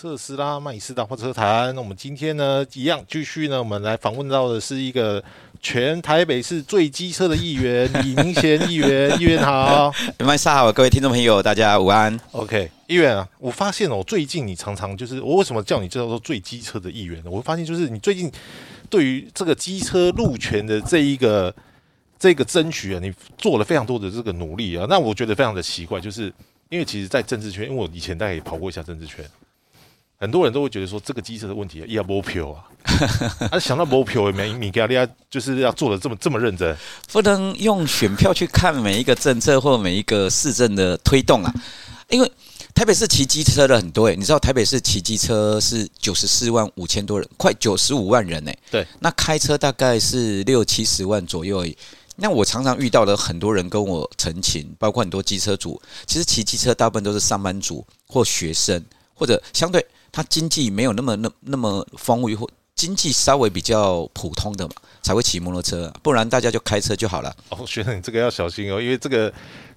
特斯拉麦斯达或车谈。那我们今天呢，一样继续呢，我们来访问到的是一个全台北市最机车的议员李明贤议员。议员好，麦斯好，各位听众朋友，大家午安。OK，议员啊，我发现哦，最近你常常就是我为什么叫你叫做最机车的议员呢？我发现就是你最近对于这个机车路权的这一个这个争取啊，你做了非常多的这个努力啊。那我觉得非常的奇怪，就是因为其实，在政治圈，因为我以前大概也跑过一下政治圈。很多人都会觉得说这个机车的问题要摸票啊，啊想到摸票，没你给利亚就是要做的这么这么认真，不能用选票去看每一个政策或每一个市政的推动啊。因为台北市骑机车的很多诶，你知道台北市骑机车是九十四万五千多人，快九十五万人诶。对，那开车大概是六七十万左右而已。那我常常遇到的很多人跟我澄清，包括很多机车主，其实骑机车大部分都是上班族或学生，或者相对。他经济没有那么那那么丰裕，或经济稍微比较普通的嘛，才会骑摩托车，不然大家就开车就好了。哦，学生，你这个要小心哦，因为这个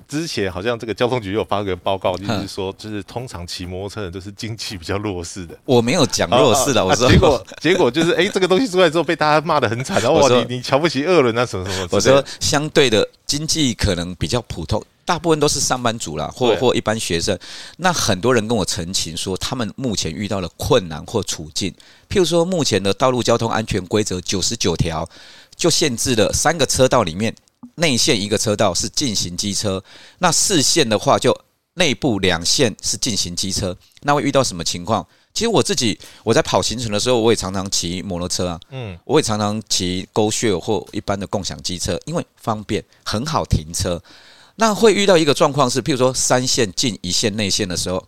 之前好像这个交通局有发个报告，就是说，就是通常骑摩托车的都是经济比较弱势的。我没有讲弱势的，我说结果结果就是，哎，这个东西出来之后被大家骂的很惨，然后我，你你瞧不起二轮啊什么什么？我说相对的经济可能比较普通。大部分都是上班族啦，或或一般学生。那很多人跟我澄清说，他们目前遇到了困难或处境。譬如说，目前的道路交通安全规则九十九条，就限制了三个车道里面内线一个车道是进行机车，那四线的话就内部两线是进行机车。那会遇到什么情况？其实我自己我在跑行程的时候，我也常常骑摩托车啊，嗯，我也常常骑勾血或一般的共享机车，因为方便，很好停车。那会遇到一个状况是，譬如说三线进一线内线的时候，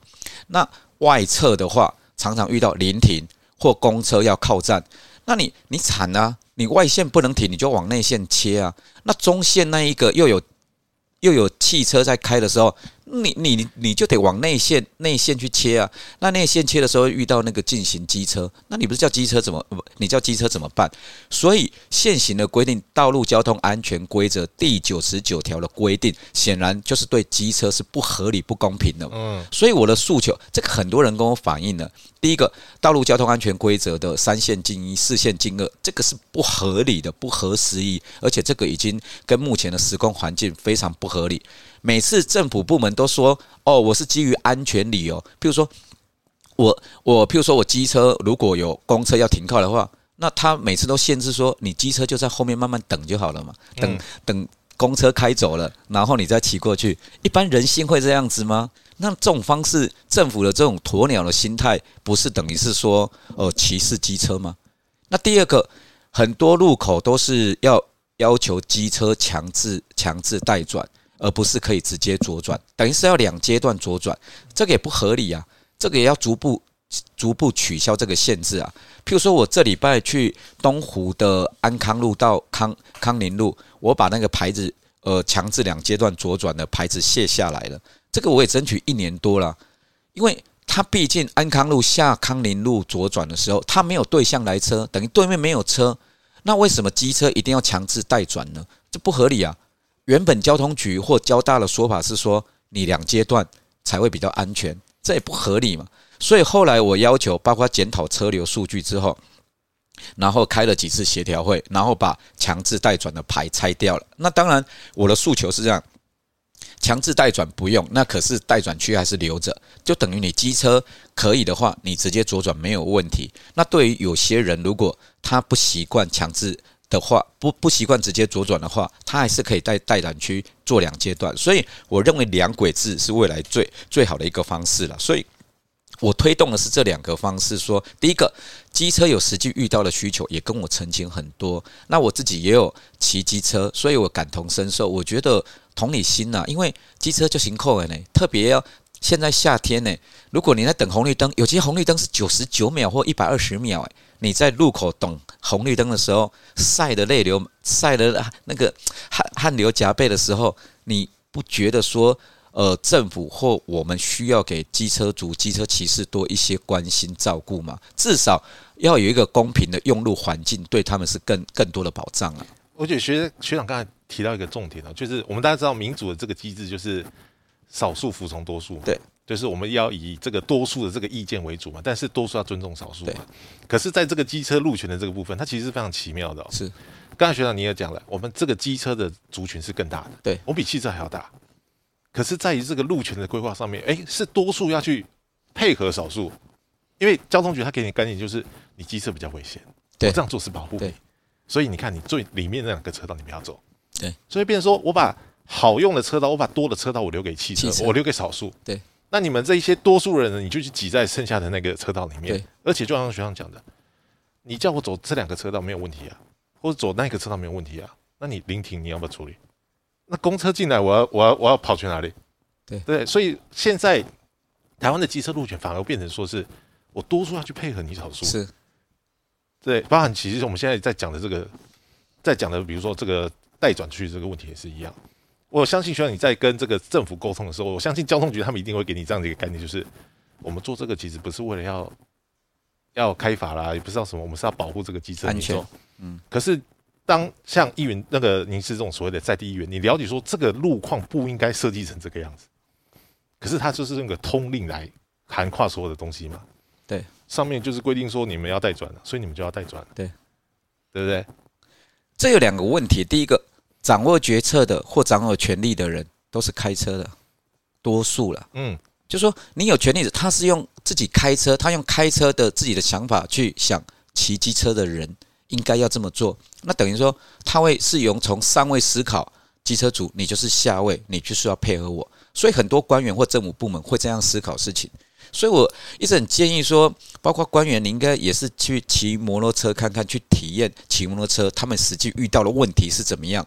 那外侧的话常常遇到临停或公车要靠站，那你你惨啊！你外线不能停，你就往内线切啊。那中线那一个又有又有汽车在开的时候。你你你就得往内线内线去切啊！那内线切的时候遇到那个进行机车，那你不是叫机车怎么不？你叫机车怎么办？所以现行的规定《道路交通安全规则》第九十九条的规定，显然就是对机车是不合理、不公平的。嗯，所以我的诉求，这个很多人跟我反映了。第一个，《道路交通安全规则》的三线进一、四线进二，这个是不合理的、不合时宜，而且这个已经跟目前的施工环境非常不合理。每次政府部门都说：“哦，我是基于安全理由。譬如说，我我譬如说我机车如果有公车要停靠的话，那他每次都限制说，你机车就在后面慢慢等就好了嘛，等等公车开走了，然后你再骑过去。一般人心会这样子吗？那这种方式，政府的这种鸵鸟的心态，不是等于是说，呃，歧视机车吗？那第二个，很多路口都是要要求机车强制强制带转。”而不是可以直接左转，等于是要两阶段左转，这个也不合理啊！这个也要逐步逐步取消这个限制啊。譬如说，我这礼拜去东湖的安康路到康康宁路，我把那个牌子呃强制两阶段左转的牌子卸下来了。这个我也争取一年多了，因为他毕竟安康路下康宁路左转的时候，他没有对向来车，等于对面没有车，那为什么机车一定要强制带转呢？这不合理啊！原本交通局或交大的说法是说，你两阶段才会比较安全，这也不合理嘛。所以后来我要求，包括检讨车流数据之后，然后开了几次协调会，然后把强制代转的牌拆掉了。那当然，我的诉求是这样：强制代转不用，那可是待转区还是留着，就等于你机车可以的话，你直接左转没有问题。那对于有些人，如果他不习惯强制，的话不不习惯直接左转的话，他还是可以在待转区做两阶段，所以我认为两轨制是未来最最好的一个方式了。所以我推动的是这两个方式。说第一个，机车有实际遇到的需求，也跟我澄清很多。那我自己也有骑机车，所以我感同身受。我觉得同理心呐，因为机车就行扣呢，特别要现在夏天呢，如果你在等红绿灯，有些红绿灯是九十九秒或一百二十秒，诶，你在路口等红绿灯的时候，晒的泪流，晒的那个汗汗流浃背的时候，你不觉得说，呃，政府或我们需要给机车族、机车骑士多一些关心照顾吗？至少要有一个公平的用路环境，对他们是更更多的保障啊！我觉得学学长刚才提到一个重点啊，就是我们大家知道民主的这个机制就是少数服从多数，对。就是我们要以这个多数的这个意见为主嘛，但是多数要尊重少数嘛。可是，在这个机车路权的这个部分，它其实是非常奇妙的。哦。是，刚才学长你也讲了，我们这个机车的族群是更大的，对，我比汽车还要大。可是，在于这个路权的规划上面，哎，是多数要去配合少数，因为交通局他给你概念就是你机车比较危险，我这样做是保护你，所以你看你最里面那两个车道你不要走，对，所以变成说我把好用的车道，我把多的车道我留给汽车，我留给少数，对。那你们这一些多数人呢，你就去挤在剩下的那个车道里面。而且就像学长讲的，你叫我走这两个车道没有问题啊，或者走那个车道没有问题啊。那你临停你要不要处理？那公车进来，我要我要我要跑去哪里？对对，所以现在台湾的机车路权反而变成说是我多数要去配合你少数。是，对，包含其实我们现在在讲的这个，在讲的比如说这个待转区这个问题也是一样。我相信，需要你在跟这个政府沟通的时候，我相信交通局他们一定会给你这样的一个概念，就是我们做这个其实不是为了要要开罚啦，也不知道什么，我们是要保护这个机车安全。嗯。可是，当像议员那个您是这种所谓的在地议员，你了解说这个路况不应该设计成这个样子，可是他就是用个通令来涵跨所有的东西嘛。对。上面就是规定说你们要带转了，所以你们就要带转。对。对不对？这有两个问题，第一个。掌握决策的或掌握权力的人都是开车的多数了。嗯，就说你有权利的，他是用自己开车，他用开车的自己的想法去想骑机车的人应该要这么做。那等于说他会是用从上位思考，机车主你就是下位，你就是要配合我。所以很多官员或政府部门会这样思考事情。所以我一直很建议说，包括官员，你应该也是去骑摩托车看看，去体验骑摩托车，他们实际遇到的问题是怎么样。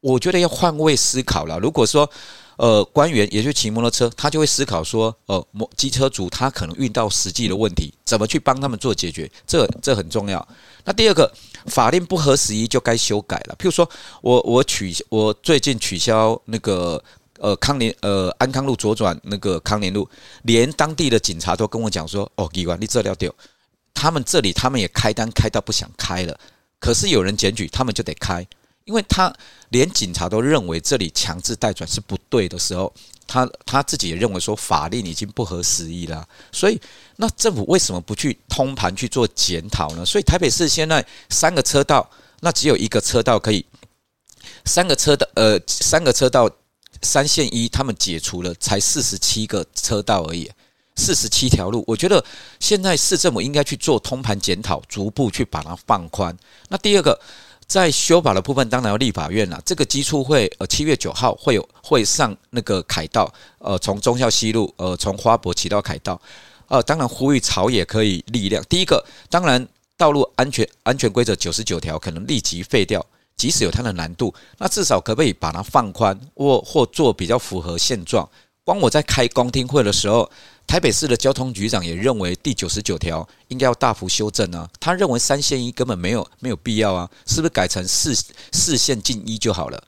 我觉得要换位思考了。如果说，呃，官员也去骑摩托车，他就会思考说，呃，摩机车主他可能遇到实际的问题，怎么去帮他们做解决？这这很重要。那第二个，法令不合时宜就该修改了。譬如说，我我取我最近取消那个呃康宁呃安康路左转那个康宁路，连当地的警察都跟我讲说，哦，机关你这料丢，他们这里他们也开单开到不想开了，可是有人检举，他们就得开。因为他连警察都认为这里强制代转是不对的时候，他他自己也认为说法令已经不合时宜了，所以那政府为什么不去通盘去做检讨呢？所以台北市现在三个车道，那只有一个车道可以，三个车道呃三个车道三线一，他们解除了才四十七个车道而已，四十七条路，我觉得现在市政府应该去做通盘检讨，逐步去把它放宽。那第二个。在修法的部分，当然要立法院了。这个基础会，呃，七月九号会有会上那个凯道，呃，从忠孝西路，呃，从花博骑到凯道，呃，当然呼吁朝野可以力量。第一个，当然道路安全安全规则九十九条可能立即废掉，即使有它的难度，那至少可不可以把它放宽，或或做比较符合现状？光我在开公听会的时候。台北市的交通局长也认为第九十九条应该要大幅修正啊，他认为三线一根本没有没有必要啊，是不是改成四四线进一就好了？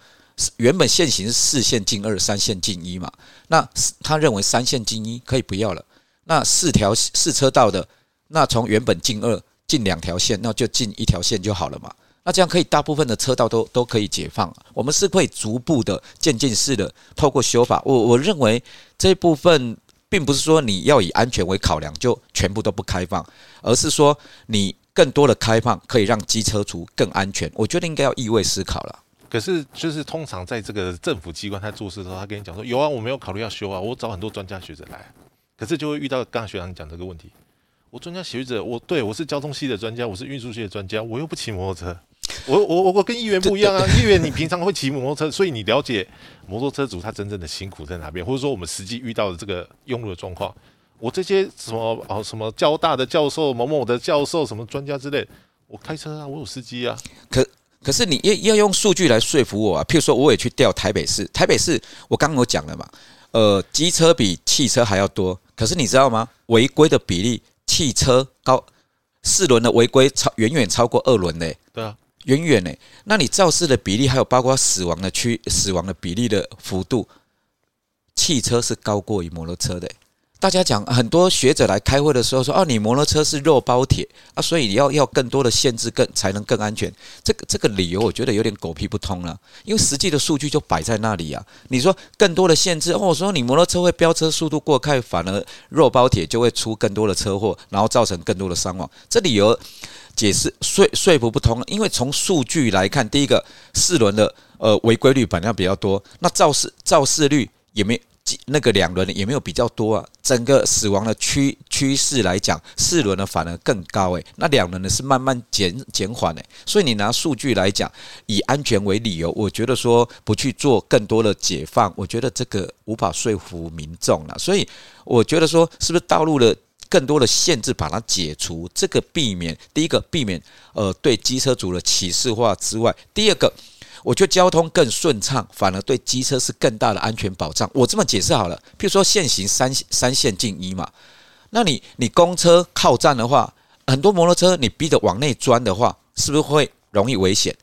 原本现行是四线进二，三线进一嘛，那他认为三线进一可以不要了，那四条四车道的，那从原本进二进两条线，那就进一条线就好了嘛，那这样可以大部分的车道都都可以解放，我们是会逐步的渐进式的透过修法，我我认为这部分。并不是说你要以安全为考量就全部都不开放，而是说你更多的开放可以让机车族更安全。我觉得应该要意味思考了。可是就是通常在这个政府机关他做事的时候，他跟你讲说有啊，我没有考虑要修啊，我找很多专家学者来。可是就会遇到刚刚学长讲这个问题，我专家学者，我对我是交通系的专家，我是运输系的专家，我又不骑摩托车。我我我我跟议员不一样啊！议员你平常会骑摩托车，所以你了解摩托车主他真正的辛苦在哪边，或者说我们实际遇到的这个用路的状况。我这些什么哦什么交大的教授、某某的教授、什么专家之类，我开车啊，我有司机啊。可可是你要要用数据来说服我啊！譬如说我也去调台北市，台北市我刚刚有讲了嘛，呃，机车比汽车还要多。可是你知道吗？违规的比例，汽车高四轮的违规超远远超过二轮的。对啊。远远呢？那你肇事的比例，还有包括死亡的区、死亡的比例的幅度，汽车是高过于摩托车的。大家讲很多学者来开会的时候说，哦，你摩托车是肉包铁啊，所以你要要更多的限制，更才能更安全。这个这个理由我觉得有点狗屁不通了，因为实际的数据就摆在那里啊。你说更多的限制，哦，我说你摩托车会飙车速度过快，反而肉包铁就会出更多的车祸，然后造成更多的伤亡。这理由解释说说服不通，因为从数据来看，第一个四轮的呃违规率本来比较多，那肇事肇事率也没。那个两轮的也没有比较多啊，整个死亡的趋趋势来讲，四轮的反而更高诶，那两轮的是慢慢减减缓诶，所以你拿数据来讲，以安全为理由，我觉得说不去做更多的解放，我觉得这个无法说服民众了。所以我觉得说，是不是道路的更多的限制把它解除，这个避免第一个避免呃对机车主的歧视化之外，第二个。我觉得交通更顺畅，反而对机车是更大的安全保障。我这么解释好了，譬如说限行三三线进一嘛，那你你公车靠站的话，很多摩托车你逼着往内钻的话，是不是会容易危险？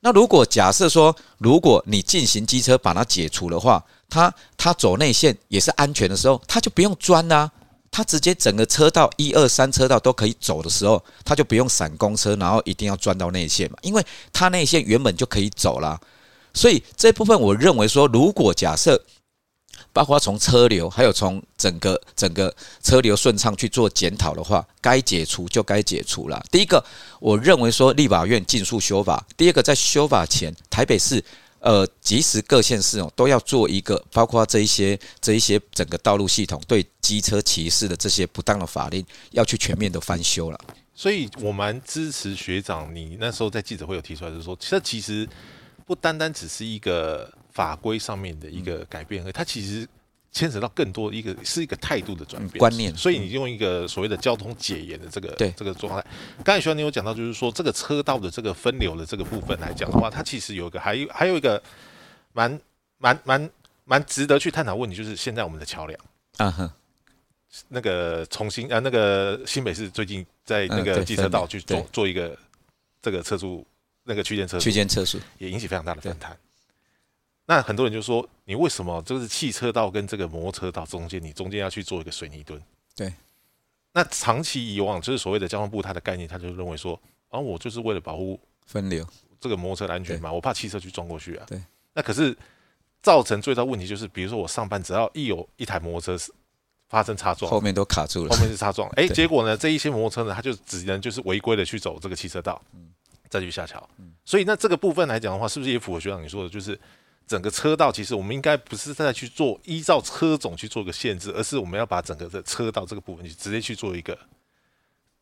那如果假设说，如果你进行机车把它解除的话，它它走内线也是安全的时候，它就不用钻啦。他直接整个车道一二三车道都可以走的时候，他就不用闪公车，然后一定要钻到内线嘛，因为他内线原本就可以走了。所以这部分我认为说，如果假设包括从车流，还有从整个整个车流顺畅去做检讨的话，该解除就该解除了。第一个，我认为说立法院尽速修法；第二个，在修法前，台北市。呃，即使各县市哦都要做一个，包括这一些、这一些整个道路系统对机车骑士的这些不当的法令，要去全面的翻修了。所以我蛮支持学长，你那时候在记者会有提出来，就是说，这其实不单单只是一个法规上面的一个改变，而它其实。牵扯到更多一个是一个态度的转变。观念，所以你用一个所谓的交通解严的这个对。这个状态。刚才徐你有讲到，就是说这个车道的这个分流的这个部分来讲的话，它其实有一个还有还有一个蛮蛮蛮蛮值得去探讨问题，就是现在我们的桥梁。啊哼，那个重新啊那个新北市最近在那个机车道去做做一个这个测速那个区间测区间测速，也引起非常大的反弹。那很多人就说，你为什么这个是汽车道跟这个摩托车道中间，你中间要去做一个水泥墩？对。那长期以往，就是所谓的交通部它的概念，他就认为说，啊，我就是为了保护分流这个摩托车的安全嘛，我怕汽车去撞过去啊。对。那可是造成最大问题就是，比如说我上班只要一有一台摩托车发生擦撞，后面都卡住了，后面是擦撞，哎，结果呢，这一些摩托车呢，它就只能就是违规的去走这个汽车道，嗯，再去下桥，嗯，所以那这个部分来讲的话，是不是也符合学长你说的，就是？整个车道其实我们应该不是再去做依照车种去做个限制，而是我们要把整个的车道这个部分去直接去做一个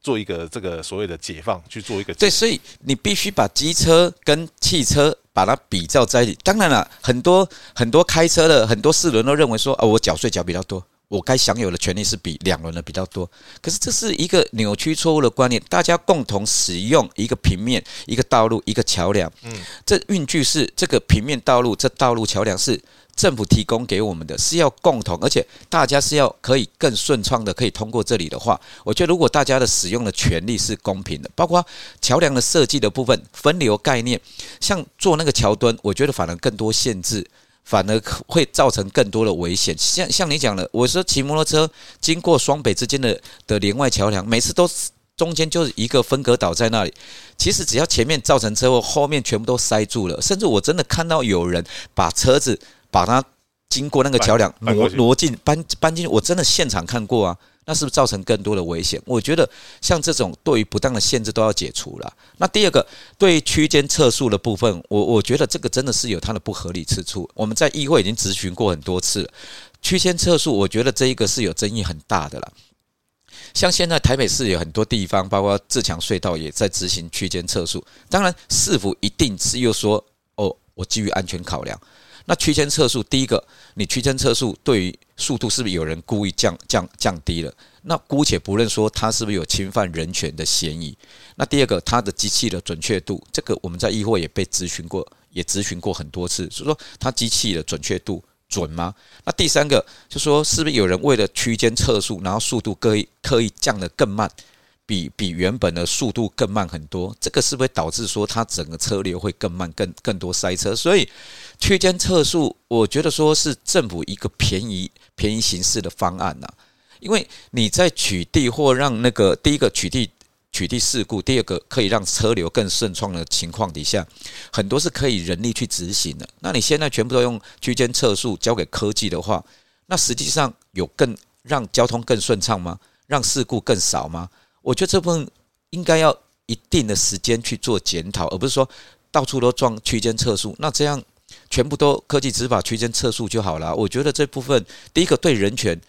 做一个这个所谓的解放，去做一个对，所以你必须把机车跟汽车把它比较在一起。当然了，很多很多开车的很多四轮都认为说啊，我缴税缴比较多。我该享有的权利是比两轮的比较多，可是这是一个扭曲错误的观念。大家共同使用一个平面、一个道路、一个桥梁，嗯，这运具是这个平面道路，这道路桥梁是政府提供给我们的，是要共同，而且大家是要可以更顺畅的可以通过这里的话，我觉得如果大家的使用的权利是公平的，包括桥梁的设计的部分、分流概念，像做那个桥墩，我觉得反而更多限制。反而会造成更多的危险。像像你讲的，我说骑摩托车经过双北之间的的连外桥梁，每次都中间就是一个分隔岛在那里。其实只要前面造成车祸，后面全部都塞住了。甚至我真的看到有人把车子把它经过那个桥梁挪挪进搬搬进去，我真的现场看过啊。那是不是造成更多的危险？我觉得像这种对于不当的限制都要解除了。那第二个，对于区间测速的部分，我我觉得这个真的是有它的不合理之处。我们在议会已经咨询过很多次了，区间测速，我觉得这一个是有争议很大的了。像现在台北市有很多地方，包括自强隧道也在执行区间测速，当然是否一定是又说哦，我基于安全考量。那区间测速，第一个，你区间测速对于速度是不是有人故意降降降低了？那姑且不论说它是不是有侵犯人权的嫌疑。那第二个，它的机器的准确度，这个我们在议会也被咨询过，也咨询过很多次，所以说它机器的准确度准吗？那第三个，就说是不是有人为了区间测速，然后速度刻意刻意降得更慢？比比原本的速度更慢很多，这个是不是导致说它整个车流会更慢、更更多塞车？所以区间测速，我觉得说是政府一个便宜便宜形式的方案呐。因为你在取缔或让那个第一个取缔取缔事故，第二个可以让车流更顺畅的情况底下，很多是可以人力去执行的。那你现在全部都用区间测速交给科技的话，那实际上有更让交通更顺畅吗？让事故更少吗？我觉得这部分应该要一定的时间去做检讨，而不是说到处都装区间测速。那这样全部都科技执法区间测速就好了。我觉得这部分第一个对人权。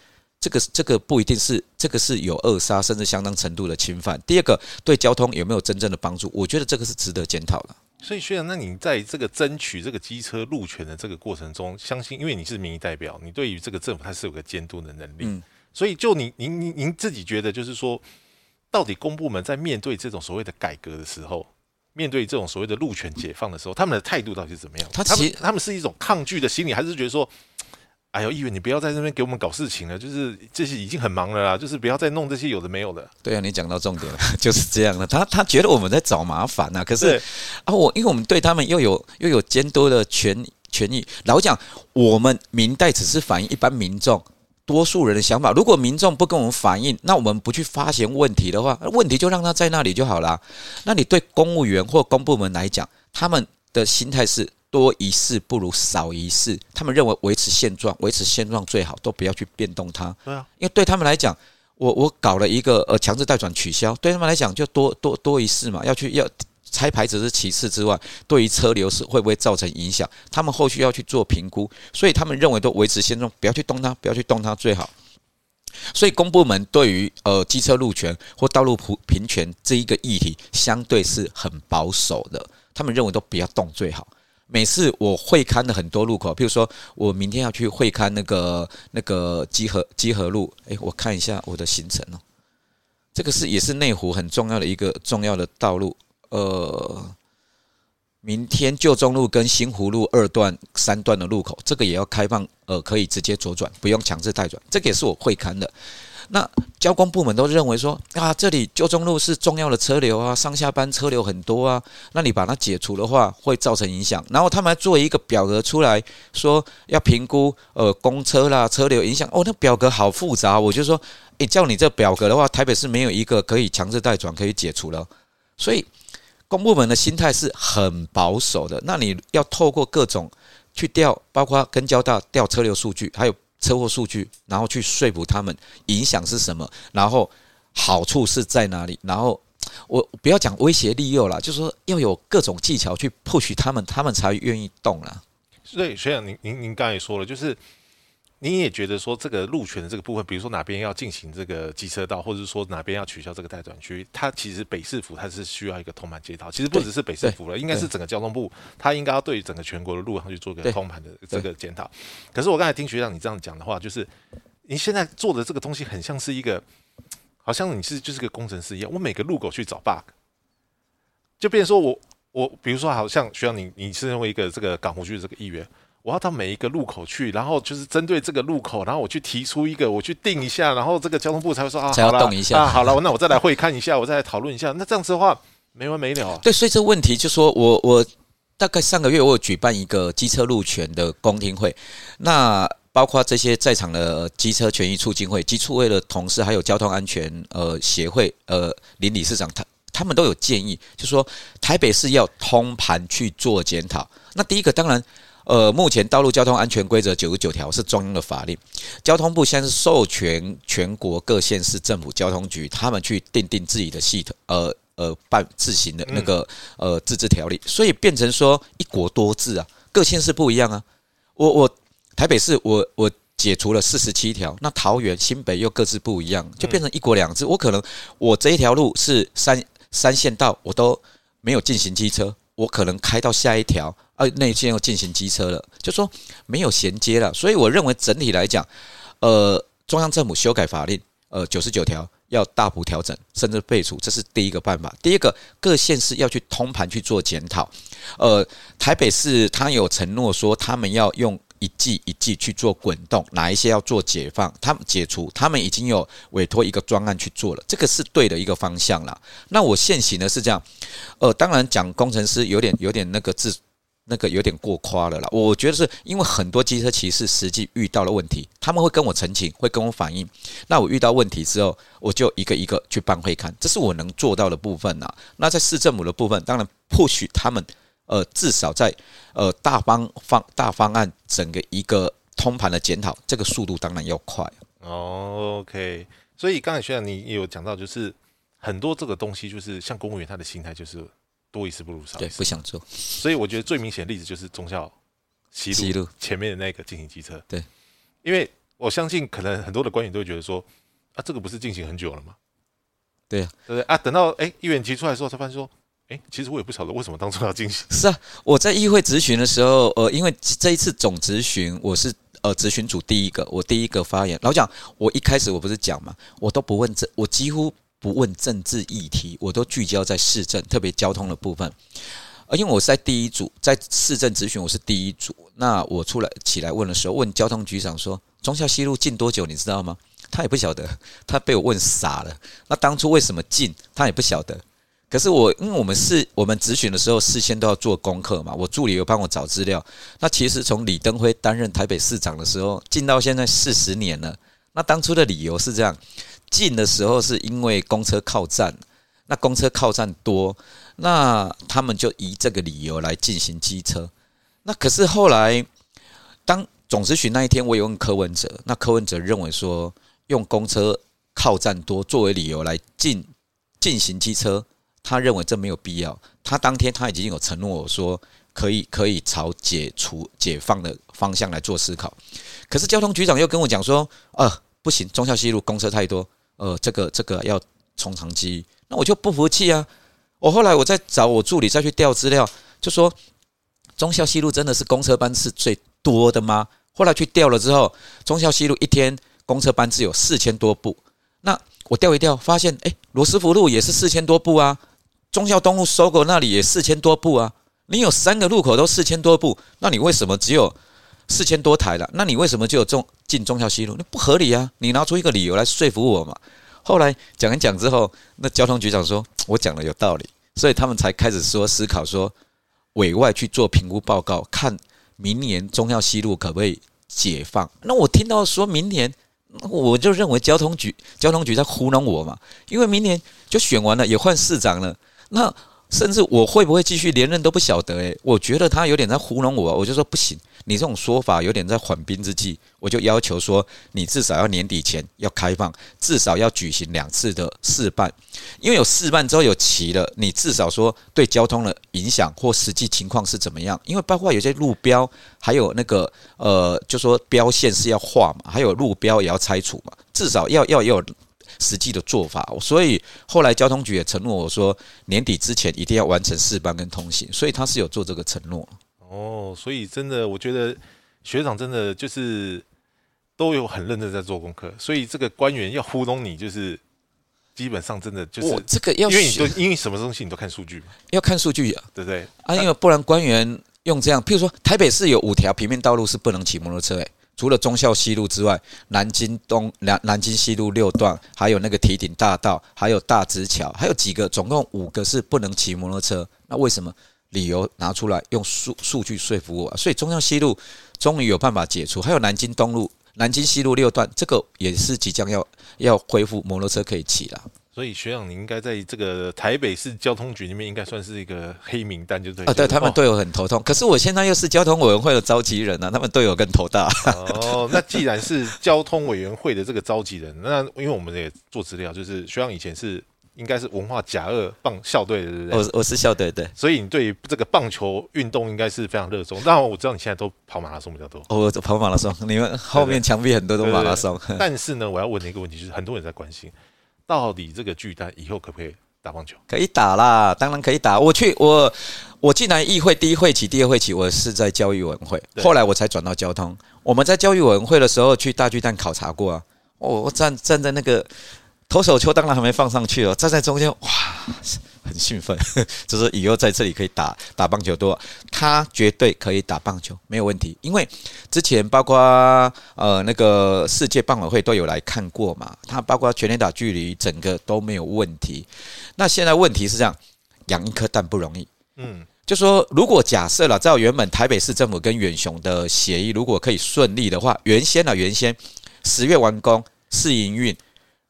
这个这个不一定是这个是有扼杀，甚至相当程度的侵犯。第二个，对交通有没有真正的帮助？我觉得这个是值得检讨的。所以，学长，那你在这个争取这个机车路权的这个过程中，相信因为你是民意代表，你对于这个政府它是有个监督的能力。嗯。所以，就你您您您自己觉得，就是说，到底公部门在面对这种所谓的改革的时候，面对这种所谓的路权解放的时候，他们的态度到底是怎么样？他其实他们是一种抗拒的心理，还是觉得说？哎呦，议员，你不要在这边给我们搞事情了，就是这些已经很忙了啦，就是不要再弄这些有的没有的。对啊，你讲到重点了，就是这样的。他他觉得我们在找麻烦呐，可是啊，我因为我们对他们又有又有监督的权权益。老讲，我们明代只是反映一般民众多数人的想法。如果民众不跟我们反映，那我们不去发现问题的话，问题就让他在那里就好了。那你对公务员或公部门来讲，他们的心态是？多一事不如少一事，他们认为维持现状，维持现状最好，都不要去变动它。对啊，因为对他们来讲，我我搞了一个呃强制代转取消，对他们来讲就多多多一事嘛，要去要拆牌只是其次之外，对于车流是会不会造成影响，他们后续要去做评估，所以他们认为都维持现状，不要去动它，不要去动它最好。所以公部门对于呃机车路权或道路普平权这一个议题，相对是很保守的，他们认为都不要动最好。每次我会看的很多路口，譬如说我明天要去会看那个那个基河基河路，诶，我看一下我的行程哦。这个是也是内湖很重要的一个重要的道路，呃，明天旧中路跟新湖路二段三段的路口，这个也要开放，呃，可以直接左转，不用强制带转，这个也是我会看的。那交工部门都认为说啊，这里旧中路是重要的车流啊，上下班车流很多啊，那你把它解除的话，会造成影响。然后他们还做一个表格出来说要评估呃公车啦车流影响。哦，那表格好复杂，我就说，诶，叫你这表格的话，台北市没有一个可以强制代转可以解除了。所以公部门的心态是很保守的。那你要透过各种去调，包括跟交大调车流数据，还有。车祸数据，然后去说服他们影响是什么，然后好处是在哪里，然后我不要讲威胁利诱了，就是说要有各种技巧去 push 他们，他们才愿意动了。所以学长，您您您刚才也说了，就是。你也觉得说这个路权的这个部分，比如说哪边要进行这个机车道，或者是说哪边要取消这个待转区，它其实北市府它是需要一个通盘接套。其实不只是北市府了，应该是整个交通部，它应该要对整个全国的路上去做个通盘的这个检讨。可是我刚才听学长你这样讲的话，就是你现在做的这个东西很像是一个，好像你是就是个工程师一样，我每个路口去找 bug，就变成说我我比如说好像学长你你是认为一个这个港湖区的这个议员。我要到每一个路口去，然后就是针对这个路口，然后我去提出一个，我去定一下，然后这个交通部才会说啊，才要动一下啊，好了，那我再来会看一下，我再来讨论一下。那这样子的话，没完没了。啊对，所以这问题就说我我大概上个月我有举办一个机车路权的公听会，那包括这些在场的机车权益促进会、机促会的同事，还有交通安全呃协会呃林理事长，他他们都有建议，就说台北市要通盘去做检讨。那第一个当然。呃，目前道路交通安全规则九十九条是中央的法令，交通部现在是授权全国各县市政府交通局，他们去定定自己的系统，呃呃办自行的那个呃自治条例，所以变成说一国多制啊，各县市不一样啊。我我台北市我我解除了四十七条，那桃园新北又各自不一样，就变成一国两制。我可能我这一条路是三三线道，我都没有进行机车。我可能开到下一条，呃，内线要进行机车了，就说没有衔接了。所以我认为整体来讲，呃，中央政府修改法令，呃，九十九条要大幅调整，甚至废除，这是第一个办法。第一个，各县市要去通盘去做检讨。呃，台北市他有承诺说，他们要用。一季一季去做滚动，哪一些要做解放？他们解除，他们已经有委托一个专案去做了，这个是对的一个方向啦。那我现行的是这样，呃，当然讲工程师有点有点那个自那个有点过夸了啦。我觉得是因为很多机车骑士实际遇到了问题，他们会跟我澄清，会跟我反映。那我遇到问题之后，我就一个一个去办会看，这是我能做到的部分呐。那在市政府的部分，当然或许他们呃至少在呃大方方大方案整个一个通盘的检讨，这个速度当然要快。哦，OK。所以刚才学长你也有讲到，就是很多这个东西，就是像公务员他的心态就是。多一事不如少，对，不想做。所以我觉得最明显的例子就是中校西路前面的那个进行机车。对，因为我相信可能很多的官员都会觉得说，啊，这个不是进行很久了吗？对啊，对不对啊？等到哎议员提出来的时候，才发现说，哎，其实我也不晓得为什么当初要进行。是啊，我在议会质询的时候，呃，因为这一次总质询，我是呃质询组第一个，我第一个发言。老蒋，我一开始我不是讲嘛，我都不问政，我几乎。不问政治议题，我都聚焦在市政，特别交通的部分。而因为我是在第一组，在市政咨询，我是第一组。那我出来起来问的时候，问交通局长说：“中孝西路进多久？你知道吗？”他也不晓得，他被我问傻了。那当初为什么进，他也不晓得。可是我，因为我们是我们咨询的时候，事先都要做功课嘛。我助理有帮我找资料。那其实从李登辉担任台北市长的时候，进到现在四十年了。那当初的理由是这样。进的时候是因为公车靠站，那公车靠站多，那他们就以这个理由来进行机车。那可是后来，当总咨询那一天，我有问柯文哲，那柯文哲认为说，用公车靠站多作为理由来进进行机车，他认为这没有必要。他当天他已经有承诺我说，可以可以朝解除解放的方向来做思考。可是交通局长又跟我讲说，呃，不行，中校西路公车太多。呃，这个这个要从长计那我就不服气啊！我后来我再找我助理再去调资料，就说中校西路真的是公车班次最多的吗？后来去调了之后，中校西路一天公车班次有四千多部。那我调一调，发现哎，罗斯福路也是四千多部啊，中校东路收购那里也四千多部啊。你有三个路口都四千多部，那你为什么只有？四千多台了，那你为什么就有中进中校西路？那不合理啊！你拿出一个理由来说服我嘛。后来讲一讲之后，那交通局长说我讲的有道理，所以他们才开始说思考说委外去做评估报告，看明年中校西路可不可以解放。那我听到说明年，我就认为交通局交通局在糊弄我嘛，因为明年就选完了，也换市长了，那。甚至我会不会继续连任都不晓得诶，我觉得他有点在糊弄我，我就说不行，你这种说法有点在缓兵之计，我就要求说你至少要年底前要开放，至少要举行两次的试办，因为有试办之后有齐了，你至少说对交通的影响或实际情况是怎么样？因为包括有些路标，还有那个呃，就说标线是要画嘛，还有路标也要拆除嘛，至少要要要。实际的做法，所以后来交通局也承诺我说，年底之前一定要完成四班跟通行，所以他是有做这个承诺。哦，所以真的，我觉得学长真的就是都有很认真在做功课，所以这个官员要糊弄你，就是基本上真的就是这个要，因为你都因为什么东西你都看数据嘛，要看数据啊，对不对？啊，因为不然官员用这样，譬如说台北市有五条平面道路是不能骑摩托车，诶。除了忠孝西路之外，南京东南南京西路六段，还有那个提顶大道，还有大直桥，还有几个，总共五个是不能骑摩托车。那为什么？理由拿出来用数数据说服我，所以忠孝西路终于有办法解除。还有南京东路、南京西路六段，这个也是即将要要恢复摩托车可以骑了。所以学长，你应该在这个台北市交通局里面，应该算是一个黑名单，就对啊。对他们队友很头痛，可是我现在又是交通委员会的召集人啊，他们队友更头大。哦，那既然是交通委员会的这个召集人，那因为我们也做资料，就是学长以前是应该是文化甲二棒校队的，对不对？我我是校队，对。所以你对这个棒球运动应该是非常热衷。但我知道你现在都跑马拉松比较多。我跑马拉松，你们后面墙壁很多都马拉松。但是呢，我要问的一个问题就是，很多人在关心。到底这个巨蛋以后可不可以打棒球？可以打啦，当然可以打。我去，我我进来议会第一会期、第二会期，我是在教育委员会，后来我才转到交通。我们在教育委员会的时候去大巨蛋考察过啊。我我站站在那个投手球，当然还没放上去哦，站在中间，哇！很兴奋，就是以后在这里可以打打棒球多，他绝对可以打棒球，没有问题。因为之前包括呃那个世界棒委会都有来看过嘛，他包括全垒打距离整个都没有问题。那现在问题是这样，养一颗蛋不容易，嗯。就说如果假设了，照原本台北市政府跟远雄的协议，如果可以顺利的话，原先呢，原先十月完工试营运，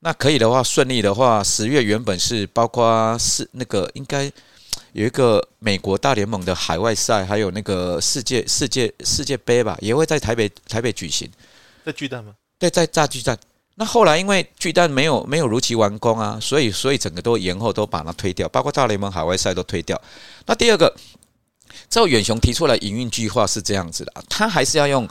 那可以的话，顺利的话，十月原本是包括是那个应该有一个美国大联盟的海外赛，还有那个世界世界世界杯吧，也会在台北台北举行，在巨蛋吗？对，在炸巨蛋。那后来因为巨蛋没有没有如期完工啊，所以所以整个都延后，都把它推掉，包括大联盟海外赛都推掉。那第二个，赵远雄提出来营运计划是这样子的，他还是要用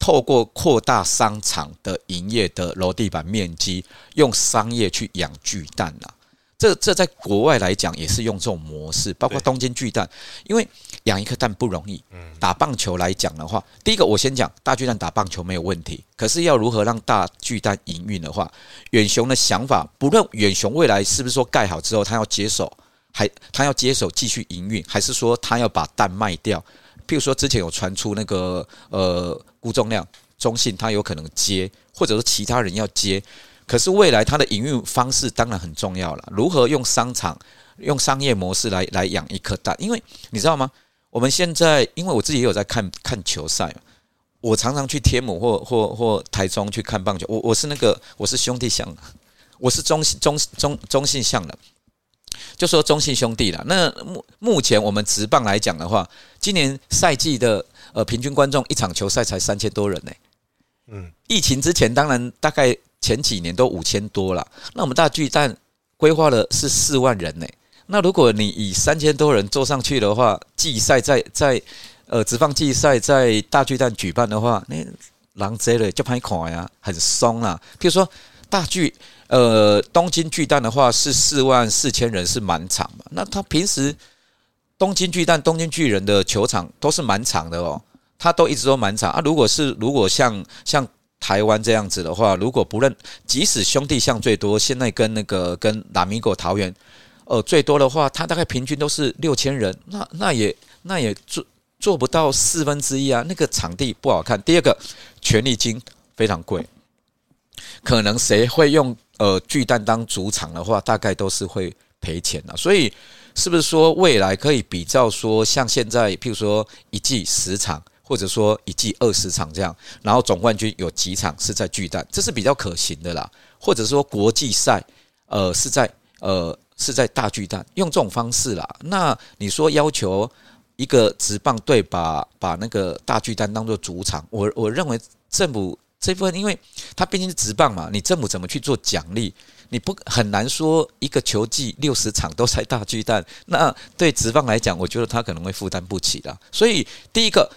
透过扩大商场的营业的楼地板面积，用商业去养巨蛋啊。这这在国外来讲也是用这种模式，包括东京巨蛋，因为养一颗蛋不容易。打棒球来讲的话，第一个我先讲大巨蛋打棒球没有问题，可是要如何让大巨蛋营运的话，远雄的想法，不论远雄未来是不是说盖好之后他要接手，还他要接手继续营运，还是说他要把蛋卖掉？譬如说之前有传出那个呃辜仲亮、中信他有可能接，或者是其他人要接。可是未来它的营运方式当然很重要了，如何用商场、用商业模式来来养一颗蛋？因为你知道吗？我们现在，因为我自己也有在看看球赛，我常常去天母或或或台中去看棒球。我我是那个我是兄弟象，我是中信中中中信象的，就说中信兄弟了。那目目前我们直棒来讲的话，今年赛季的呃平均观众一场球赛才三千多人呢。嗯，疫情之前当然大概。前几年都五千多了，那我们大巨蛋规划的是四万人呢。那如果你以三千多人坐上去的话，季赛在在呃直放季赛在大巨蛋举办的话，那狼贼了就拍垮呀，很松啊。譬如说大巨呃东京巨蛋的话是四万四千人是满场嘛，那他平时东京巨蛋东京巨人的球场都是满场的哦，他都一直都满场啊。如果是如果像像台湾这样子的话，如果不论即使兄弟象最多，现在跟那个跟拉米果桃园，呃，最多的话，他大概平均都是六千人，那那也那也做做不到四分之一啊。那个场地不好看。第二个，权利金非常贵，可能谁会用呃巨蛋当主场的话，大概都是会赔钱的。所以，是不是说未来可以比较说，像现在，譬如说一季十场？或者说一季二十场这样，然后总冠军有几场是在巨蛋，这是比较可行的啦。或者说国际赛，呃，是在呃是在大巨蛋，用这种方式啦。那你说要求一个职棒队把把那个大巨蛋当做主场，我我认为政府这部分，因为它毕竟是职棒嘛，你政府怎么去做奖励？你不很难说一个球季六十场都在大巨蛋，那对职棒来讲，我觉得他可能会负担不起的。所以第一个。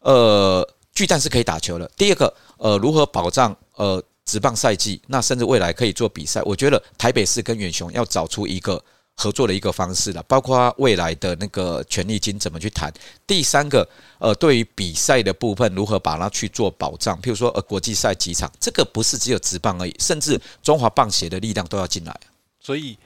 呃，巨蛋是可以打球的。第二个，呃，如何保障呃职棒赛季？那甚至未来可以做比赛。我觉得台北市跟远雄要找出一个合作的一个方式了，包括未来的那个权利金怎么去谈。第三个，呃，对于比赛的部分如何把它去做保障？譬如说，呃，国际赛几场，这个不是只有职棒而已，甚至中华棒协的力量都要进来。所以。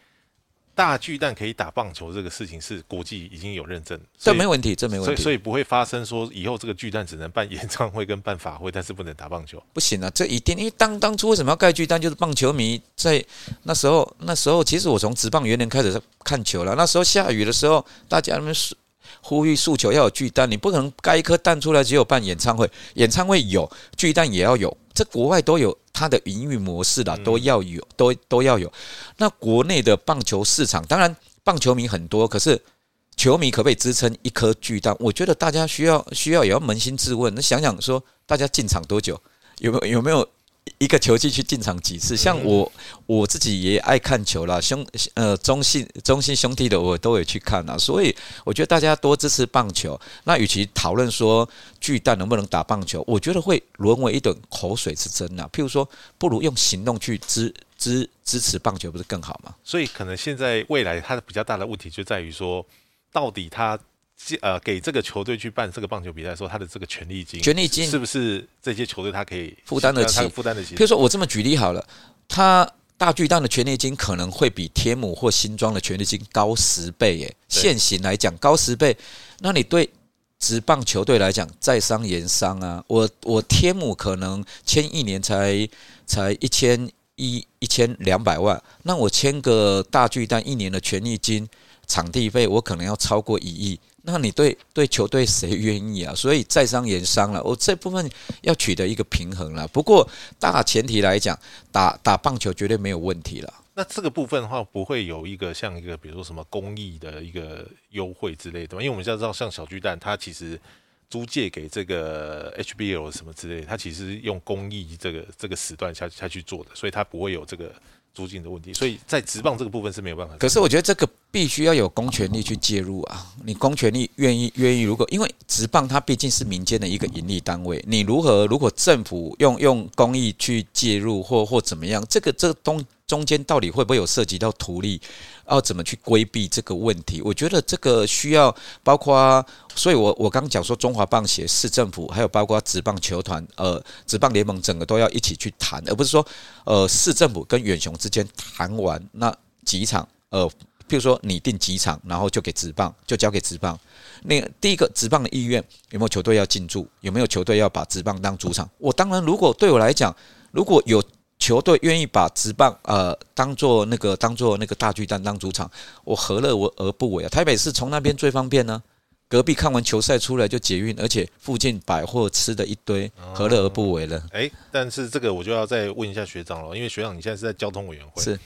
大巨蛋可以打棒球这个事情是国际已经有认证，这没问题，这没问题，所以不会发生说以后这个巨蛋只能办演唱会跟办法会，但是不能打棒球。不行啊，这一定，因为当当初为什么要盖巨蛋，就是棒球迷在那时候，那时候其实我从职棒元年开始看球了，那时候下雨的时候，大家那边是。呼吁诉求要有巨蛋，你不可能盖一颗蛋出来只有办演唱会，演唱会有巨蛋也要有，这国外都有它的营运模式啦，都要有，都都要有。那国内的棒球市场，当然棒球迷很多，可是球迷可不可以支撑一颗巨蛋？我觉得大家需要需要也要扪心自问，那想想说，大家进场多久？有没有有没有？一个球季去进场几次？像我我自己也爱看球啦，兄呃中信中信兄弟的我都有去看啦，所以我觉得大家多支持棒球。那与其讨论说巨蛋能不能打棒球，我觉得会沦为一顿口水之争啊。譬如说，不如用行动去支支支持棒球，不是更好吗？所以可能现在未来它的比较大的问题就在于说，到底它。呃，给这个球队去办这个棒球比赛的时候，他的这个权利金，权利金是不是这些球队他可以负担得起？负担得起。比如说，我这么举例好了，他大巨蛋的权利金可能会比天母或新庄的权利金高十倍，耶，现行来讲高十倍。那你对职棒球队来讲，在商言商啊，我我天母可能签一年才才一千一一千两百万，那我签个大巨蛋一年的权利金。场地费我可能要超过一亿，那你对对球队谁愿意啊？所以在商言商了，我这部分要取得一个平衡了。不过大前提来讲，打打棒球绝对没有问题了。那这个部分的话，不会有一个像一个比如说什么公益的一个优惠之类的吗？因为我们现在知道，像小巨蛋，它其实租借给这个 HBL 什么之类，它其实用公益这个这个时段下下去做的，所以它不会有这个。租金的问题，所以在直棒这个部分是没有办法。可是我觉得这个必须要有公权力去介入啊！你公权力愿意愿意，如果因为直棒它毕竟是民间的一个盈利单位，你如何如果政府用用公益去介入或或怎么样，这个这东。中间到底会不会有涉及到图利？要怎么去规避这个问题？我觉得这个需要包括，所以我我刚讲说中华棒协、市政府，还有包括职棒球团、呃职棒联盟，整个都要一起去谈，而不是说呃市政府跟远雄之间谈完那几场，呃，譬如说你定几场，然后就给职棒，就交给职棒。那第一个职棒的意愿有没有球队要进驻？有没有球队要把职棒当主场？我当然，如果对我来讲，如果有。球队愿意把直棒呃当做那个当做那个大巨蛋当主场，我何乐而不为啊？台北市从那边最方便呢，隔壁看完球赛出来就捷运，而且附近百货吃的一堆，何乐而不为呢？哎，但是这个我就要再问一下学长了，因为学长你现在是在交通委员会，是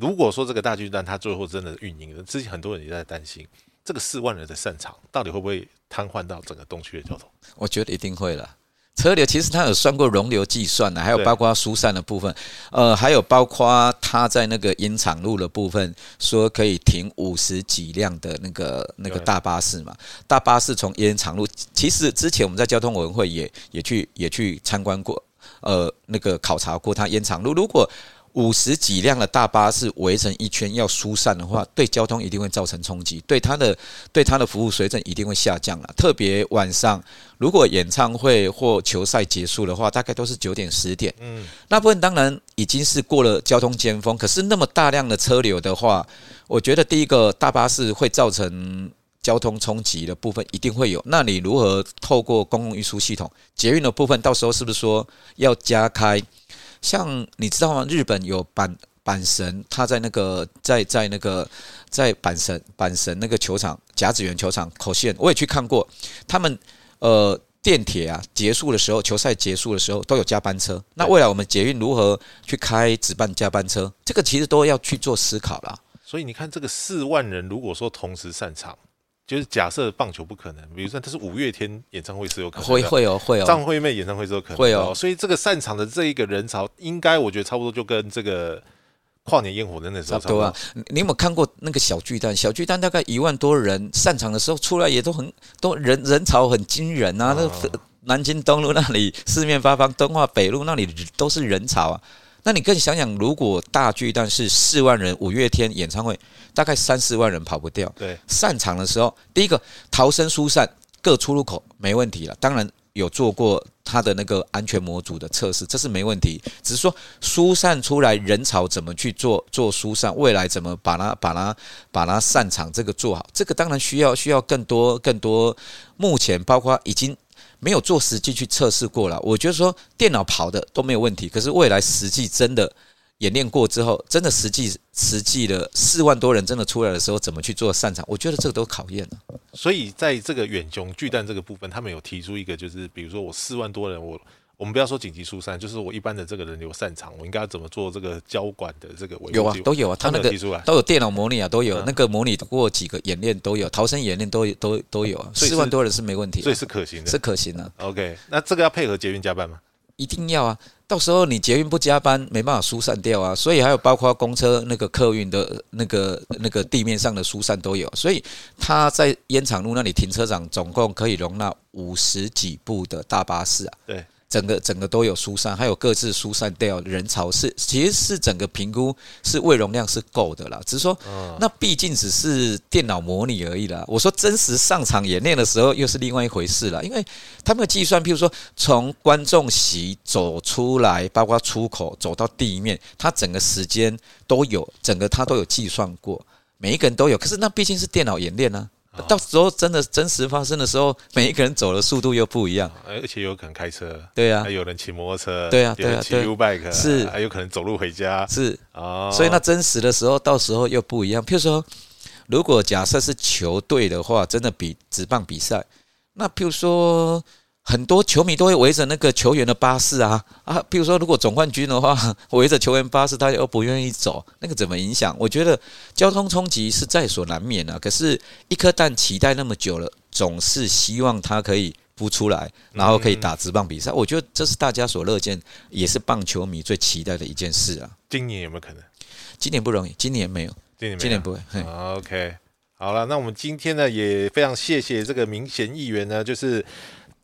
如果说这个大巨蛋它最后真的运营了，之前很多人也在担心，这个四万人的散场到底会不会瘫痪到整个东区的交通？我觉得一定会了。车流其实它有算过容流计算的，还有包括疏散的部分，呃，还有包括它在那个烟厂路的部分，说可以停五十几辆的那个那个大巴士嘛。大巴士从烟厂路，其实之前我们在交通委员会也也去也去参观过，呃，那个考察过它烟厂路，如果。五十几辆的大巴士围成一圈要疏散的话，对交通一定会造成冲击，对它的对它的服务水准一定会下降了。特别晚上，如果演唱会或球赛结束的话，大概都是九点十点。嗯，那部分当然已经是过了交通尖峰，可是那么大量的车流的话，我觉得第一个大巴士会造成交通冲击的部分一定会有。那你如何透过公共运输系统捷运的部分，到时候是不是说要加开？像你知道吗？日本有阪阪神，他在那个在在那个在阪神阪神那个球场甲子园球场口线，我也去看过。他们呃电铁啊结束的时候，球赛结束的时候都有加班车。那未来我们捷运如何去开值班加班车？这个其实都要去做思考了。所以你看，这个四万人如果说同时散场。就是假设棒球不可能，比如说他是五月天演唱会是有可能，会会有会有张惠妹演唱会是有可能，会有，所以这个散场的这一个人潮，应该我觉得差不多就跟这个跨年烟火的那时候差不多啊。你有没有看过那个小巨蛋？小巨蛋大概一万多人散场的时候出来也都很都人人潮很惊人啊！那南京东路那里四面八方，敦化北路那里都是人潮啊。那你更想想，如果大巨蛋是四万人，五月天演唱会大概三四万人跑不掉。对，散场的时候，第一个逃生疏散各出入口没问题了。当然有做过他的那个安全模组的测试，这是没问题。只是说疏散出来人潮怎么去做做疏散，未来怎么把它把它把它散场这个做好，这个当然需要需要更多更多。目前包括已经。没有做实际去测试过了，我觉得说电脑跑的都没有问题，可是未来实际真的演练过之后，真的实际实际的四万多人真的出来的时候，怎么去做擅长？我觉得这个都考验了。所以在这个远雄巨蛋这个部分，他们有提出一个，就是比如说我四万多人我。我们不要说紧急疏散，就是我一般的这个人流散场，我应该要怎么做这个交管的这个维护？有啊，都有啊，他那个都有电脑模拟啊，都有那个模拟过几个演练都有，逃生演练都都都有啊。四万多人是没问题，所以是可行的，是可行的。OK，那这个要配合捷运加班吗？一定要啊，到时候你捷运不加班，没办法疏散掉啊。所以还有包括公车那个客运的那个那个地面上的疏散都有。所以他在烟厂路那里停车场，总共可以容纳五十几部的大巴士啊。对。整个整个都有疏散，还有各自疏散掉人潮是，其实是整个评估是胃容量是够的啦。只是说，那毕竟只是电脑模拟而已啦。我说真实上场演练的时候又是另外一回事了，因为他们计算，譬如说从观众席走出来，包括出口走到地面，他整个时间都有，整个他都有计算过，每一个人都有。可是那毕竟是电脑演练呢。到时候真的真实发生的时候，每一个人走的速度又不一样，而且有可能开车，对呀，还有人骑摩托车，对呀，对呀，骑 U bike，是，还有可能走路回家，是，哦，所以那真实的时候，到时候又不一样。譬如说，如果假设是球队的话，真的比职棒比赛，那譬如说。很多球迷都会围着那个球员的巴士啊啊，譬如说，如果总冠军的话，围着球员巴士，大家又不愿意走，那个怎么影响？我觉得交通冲击是在所难免啊。可是，一颗蛋期待那么久了，总是希望它可以孵出来，然后可以打直棒比赛。我觉得这是大家所乐见，也是棒球迷最期待的一件事啊。今年有没有可能？今年不容易，今年没有，今年今年不会。OK，好了，那我们今天呢也非常谢谢这个明贤议员呢，就是。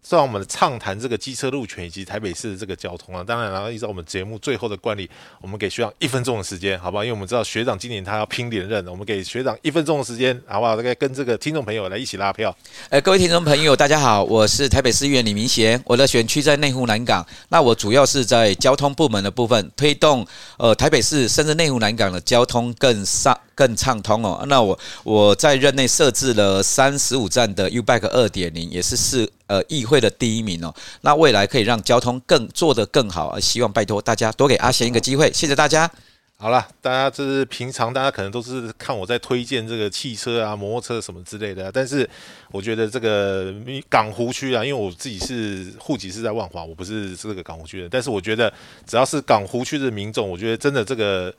让我们畅谈这个机车路权以及台北市的这个交通啊，当然，然后依照我们节目最后的惯例，我们给学长一分钟的时间，好不好？因为我们知道学长今年他要拼连任，我们给学长一分钟的时间，好不好？大概跟这个听众朋友来一起拉票。呃，各位听众朋友，大家好，我是台北市议员李明贤，我的选区在内湖南港，那我主要是在交通部门的部分推动，呃，台北市甚至内湖南港的交通更上。更畅通哦。那我我在任内设置了三十五站的 Ubike 二点零，也是四呃议会的第一名哦。那未来可以让交通更做得更好，希望拜托大家多给阿贤一个机会，谢谢大家。好了，大家这是平常大家可能都是看我在推荐这个汽车啊、摩托车什么之类的，但是我觉得这个港湖区啊，因为我自己是户籍是在万华，我不是这个港湖区的，但是我觉得只要是港湖区的民众，我觉得真的这个。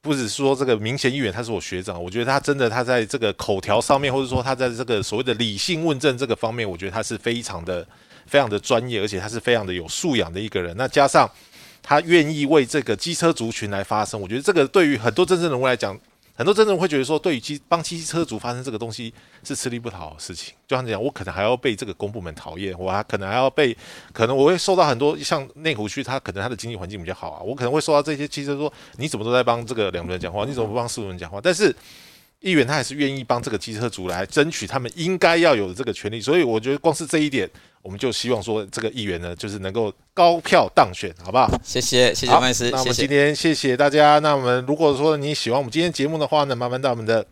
不只是说这个明显议员他是我学长，我觉得他真的他在这个口条上面，或者说他在这个所谓的理性问政这个方面，我觉得他是非常的、非常的专业，而且他是非常的有素养的一个人。那加上他愿意为这个机车族群来发声，我觉得这个对于很多真正人物来讲。很多真正会觉得说，对于机帮机车主发生这个东西是吃力不讨好的事情。就像讲，我可能还要被这个公部门讨厌，我还可能还要被，可能我会受到很多像内湖区，他可能他的经济环境比较好啊，我可能会受到这些汽车说，你怎么都在帮这个两路人讲话，你怎么不帮四路人讲话？但是。议员他还是愿意帮这个机车族来争取他们应该要有的这个权利，所以我觉得光是这一点，我们就希望说这个议员呢，就是能够高票当选，好不好？谢谢，谢谢麦斯。那我们今天谢谢大家。那我们如果说你喜欢我们今天节目的话呢，麻烦到我们的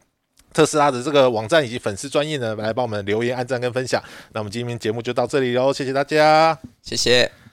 特斯拉的这个网站以及粉丝专业呢，来帮我们留言、按赞跟分享。那我们今天节目就到这里喽，谢谢大家，谢谢。